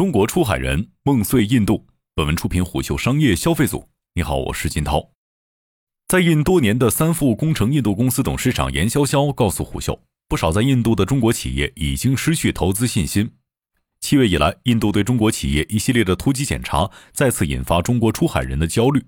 中国出海人梦碎印度。本文出品虎嗅商业消费组。你好，我是金涛。在印多年的三富工程印度公司董事长严潇潇告诉虎嗅，不少在印度的中国企业已经失去投资信心。七月以来，印度对中国企业一系列的突击检查，再次引发中国出海人的焦虑。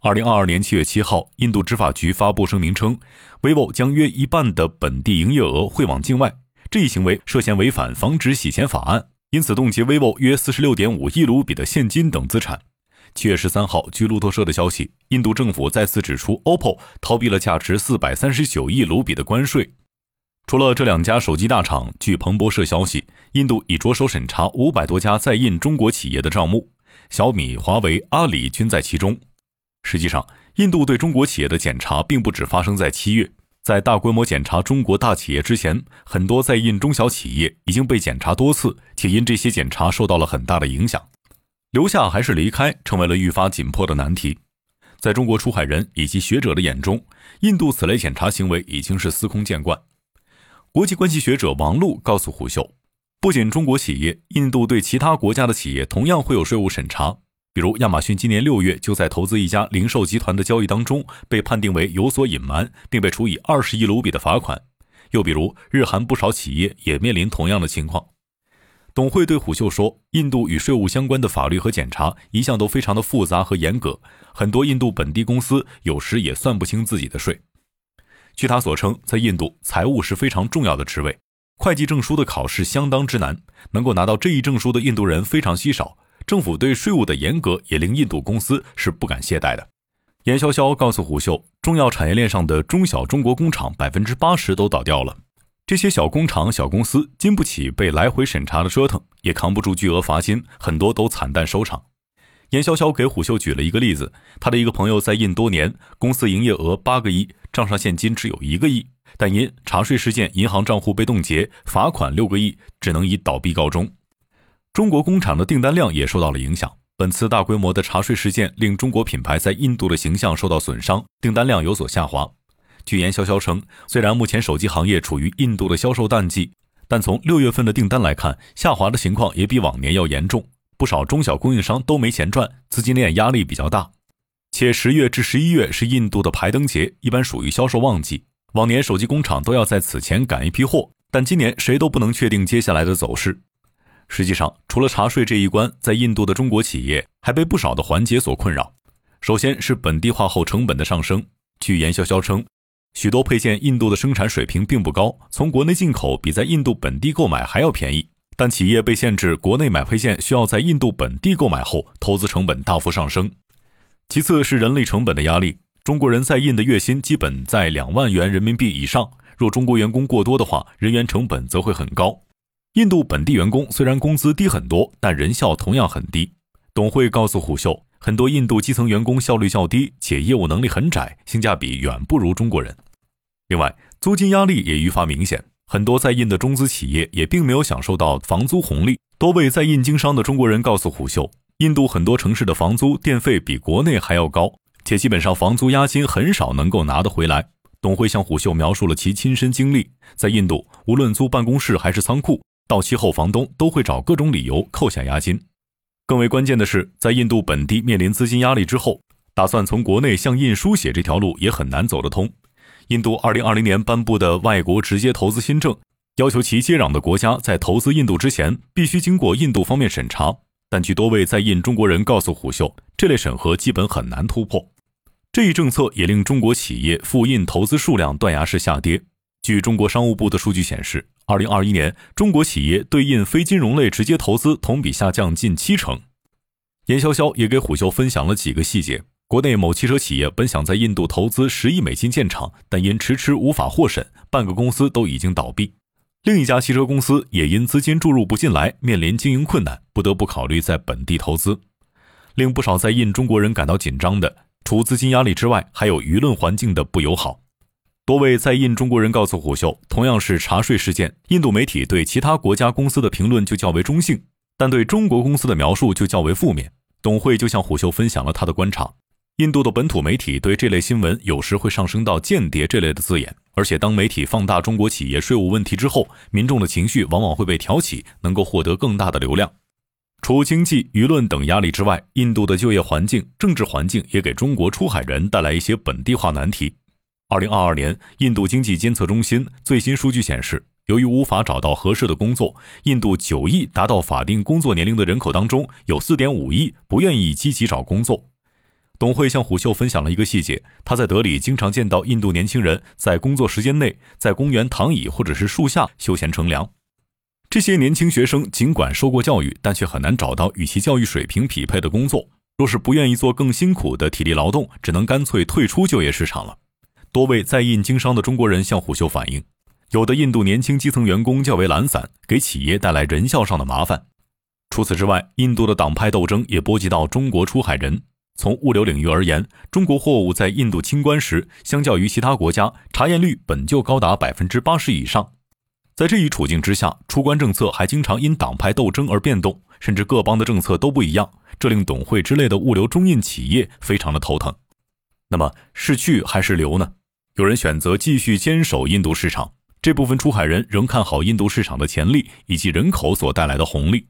二零二二年七月七号，印度执法局发布声明称，vivo 将约一半的本地营业额汇往境外，这一行为涉嫌违反防止洗钱法案，因此冻结 vivo 约四十六点五亿卢比的现金等资产。七月十三号，据路透社的消息，印度政府再次指出，OPPO 逃避了价值四百三十九亿卢比的关税。除了这两家手机大厂，据彭博社消息，印度已着手审查五百多家在印中国企业的账目，小米、华为、阿里均在其中。实际上，印度对中国企业的检查并不只发生在七月，在大规模检查中国大企业之前，很多在印中小企业已经被检查多次，且因这些检查受到了很大的影响。留下还是离开，成为了愈发紧迫的难题。在中国出海人以及学者的眼中，印度此类检查行为已经是司空见惯。国际关系学者王璐告诉胡秀，不仅中国企业，印度对其他国家的企业同样会有税务审查。比如，亚马逊今年六月就在投资一家零售集团的交易当中被判定为有所隐瞒，并被处以二十亿卢比的罚款。又比如，日韩不少企业也面临同样的情况。董慧对虎嗅说：“印度与税务相关的法律和检查一向都非常的复杂和严格，很多印度本地公司有时也算不清自己的税。”据他所称，在印度，财务是非常重要的职位，会计证书的考试相当之难，能够拿到这一证书的印度人非常稀少。政府对税务的严格也令印度公司是不敢懈怠的。严潇潇告诉虎嗅，重要产业链上的中小中国工厂百分之八十都倒掉了。这些小工厂、小公司经不起被来回审查的折腾，也扛不住巨额罚金，很多都惨淡收场。严潇潇给虎嗅举了一个例子：他的一个朋友在印多年，公司营业额八个亿，账上现金只有一个亿，但因查税事件，银行账户被冻结，罚款六个亿，只能以倒闭告终。中国工厂的订单量也受到了影响。本次大规模的查税事件令中国品牌在印度的形象受到损伤，订单量有所下滑。据严潇潇称，虽然目前手机行业处于印度的销售淡季，但从六月份的订单来看，下滑的情况也比往年要严重。不少中小供应商都没钱赚，资金链压力比较大。且十月至十一月是印度的排灯节，一般属于销售旺季。往年手机工厂都要在此前赶一批货，但今年谁都不能确定接下来的走势。实际上，除了查税这一关，在印度的中国企业还被不少的环节所困扰。首先是本地化后成本的上升。据严潇潇称，许多配件印度的生产水平并不高，从国内进口比在印度本地购买还要便宜。但企业被限制国内买配件需要在印度本地购买后，投资成本大幅上升。其次是人力成本的压力，中国人在印的月薪基本在两万元人民币以上，若中国员工过多的话，人员成本则会很高。印度本地员工虽然工资低很多，但人效同样很低。董慧告诉虎嗅，很多印度基层员工效率较低，且业务能力很窄，性价比远不如中国人。另外，租金压力也愈发明显，很多在印的中资企业也并没有享受到房租红利。多位在印经商的中国人告诉虎嗅，印度很多城市的房租电费比国内还要高，且基本上房租押金很少能够拿得回来。董慧向虎嗅描述了其亲身经历，在印度，无论租办公室还是仓库。到期后，房东都会找各种理由扣下押金。更为关键的是，在印度本地面临资金压力之后，打算从国内向印书写这条路也很难走得通。印度二零二零年颁布的外国直接投资新政，要求其接壤的国家在投资印度之前，必须经过印度方面审查。但据多位在印中国人告诉虎嗅，这类审核基本很难突破。这一政策也令中国企业赴印投资数量断崖式下跌。据中国商务部的数据显示，二零二一年中国企业对印非金融类直接投资同比下降近七成。严潇潇也给虎嗅分享了几个细节：国内某汽车企业本想在印度投资十亿美金建厂，但因迟迟无法获审，半个公司都已经倒闭；另一家汽车公司也因资金注入不进来，面临经营困难，不得不考虑在本地投资。令不少在印中国人感到紧张的，除资金压力之外，还有舆论环境的不友好。多位在印中国人告诉虎嗅，同样是查税事件，印度媒体对其他国家公司的评论就较为中性，但对中国公司的描述就较为负面。董慧就向虎嗅分享了他的观察：印度的本土媒体对这类新闻有时会上升到间谍这类的字眼，而且当媒体放大中国企业税务问题之后，民众的情绪往往会被挑起，能够获得更大的流量。除经济、舆论等压力之外，印度的就业环境、政治环境也给中国出海人带来一些本地化难题。二零二二年，印度经济监测中心最新数据显示，由于无法找到合适的工作，印度九亿达到法定工作年龄的人口当中，有四点五亿不愿意积极找工作。董慧向虎嗅分享了一个细节：他在德里经常见到印度年轻人在工作时间内在公园躺椅或者是树下休闲乘凉。这些年轻学生尽管受过教育，但却很难找到与其教育水平匹配的工作。若是不愿意做更辛苦的体力劳动，只能干脆退出就业市场了。多位在印经商的中国人向虎嗅反映，有的印度年轻基层员工较为懒散，给企业带来人效上的麻烦。除此之外，印度的党派斗争也波及到中国出海人。从物流领域而言，中国货物在印度清关时，相较于其他国家，查验率本就高达百分之八十以上。在这一处境之下，出关政策还经常因党派斗争而变动，甚至各邦的政策都不一样，这令董汇之类的物流中印企业非常的头疼。那么是去还是留呢？有人选择继续坚守印度市场，这部分出海人仍看好印度市场的潜力以及人口所带来的红利。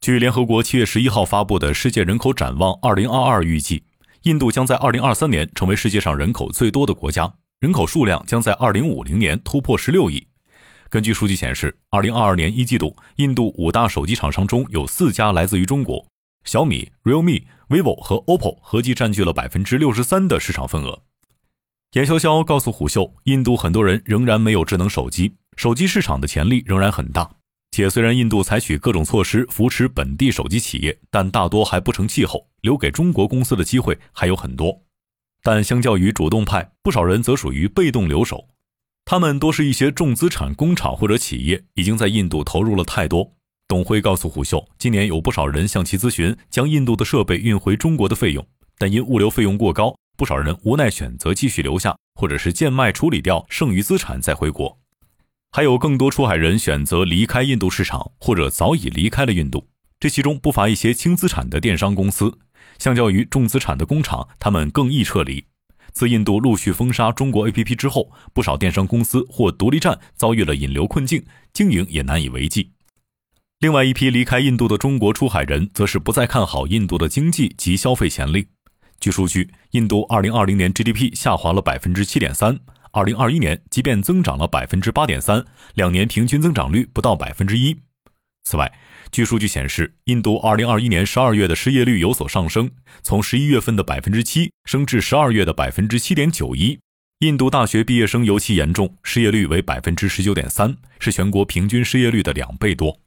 据联合国七月十一号发布的《世界人口展望二零二二》预计，印度将在二零二三年成为世界上人口最多的国家，人口数量将在二零五零年突破十六亿。根据数据显示，二零二二年一季度，印度五大手机厂商中有四家来自于中国，小米、realme、vivo 和 OPPO 合计占据了百分之六十三的市场份额。严潇潇告诉虎嗅，印度很多人仍然没有智能手机，手机市场的潜力仍然很大。且虽然印度采取各种措施扶持本地手机企业，但大多还不成气候，留给中国公司的机会还有很多。但相较于主动派，不少人则属于被动留守，他们多是一些重资产工厂或者企业，已经在印度投入了太多。董辉告诉虎嗅，今年有不少人向其咨询将印度的设备运回中国的费用，但因物流费用过高。不少人无奈选择继续留下，或者是贱卖处理掉剩余资产再回国。还有更多出海人选择离开印度市场，或者早已离开了印度。这其中不乏一些轻资产的电商公司，相较于重资产的工厂，他们更易撤离。自印度陆续封杀中国 APP 之后，不少电商公司或独立站遭遇了引流困境，经营也难以为继。另外一批离开印度的中国出海人，则是不再看好印度的经济及消费潜力。据数据，印度2020年 GDP 下滑了百分之七点三，2021年即便增长了百分之八点三，两年平均增长率不到百分之一。此外，据数据显示，印度2021年12月的失业率有所上升，从11月份的百分之七升至12月的百分之七点九一。印度大学毕业生尤其严重，失业率为百分之十九点三，是全国平均失业率的两倍多。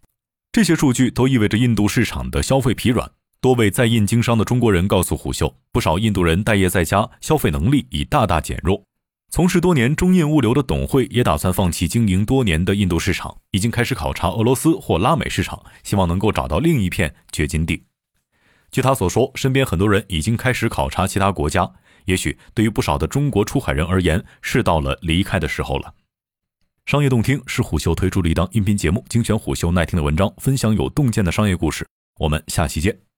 这些数据都意味着印度市场的消费疲软。多位在印经商的中国人告诉虎嗅，不少印度人待业在家，消费能力已大大减弱。从事多年中印物流的董慧也打算放弃经营多年的印度市场，已经开始考察俄罗斯或拉美市场，希望能够找到另一片掘金地。据他所说，身边很多人已经开始考察其他国家，也许对于不少的中国出海人而言，是到了离开的时候了。商业洞听是虎嗅推出的一档音频节目，精选虎嗅耐听的文章，分享有洞见的商业故事。我们下期见。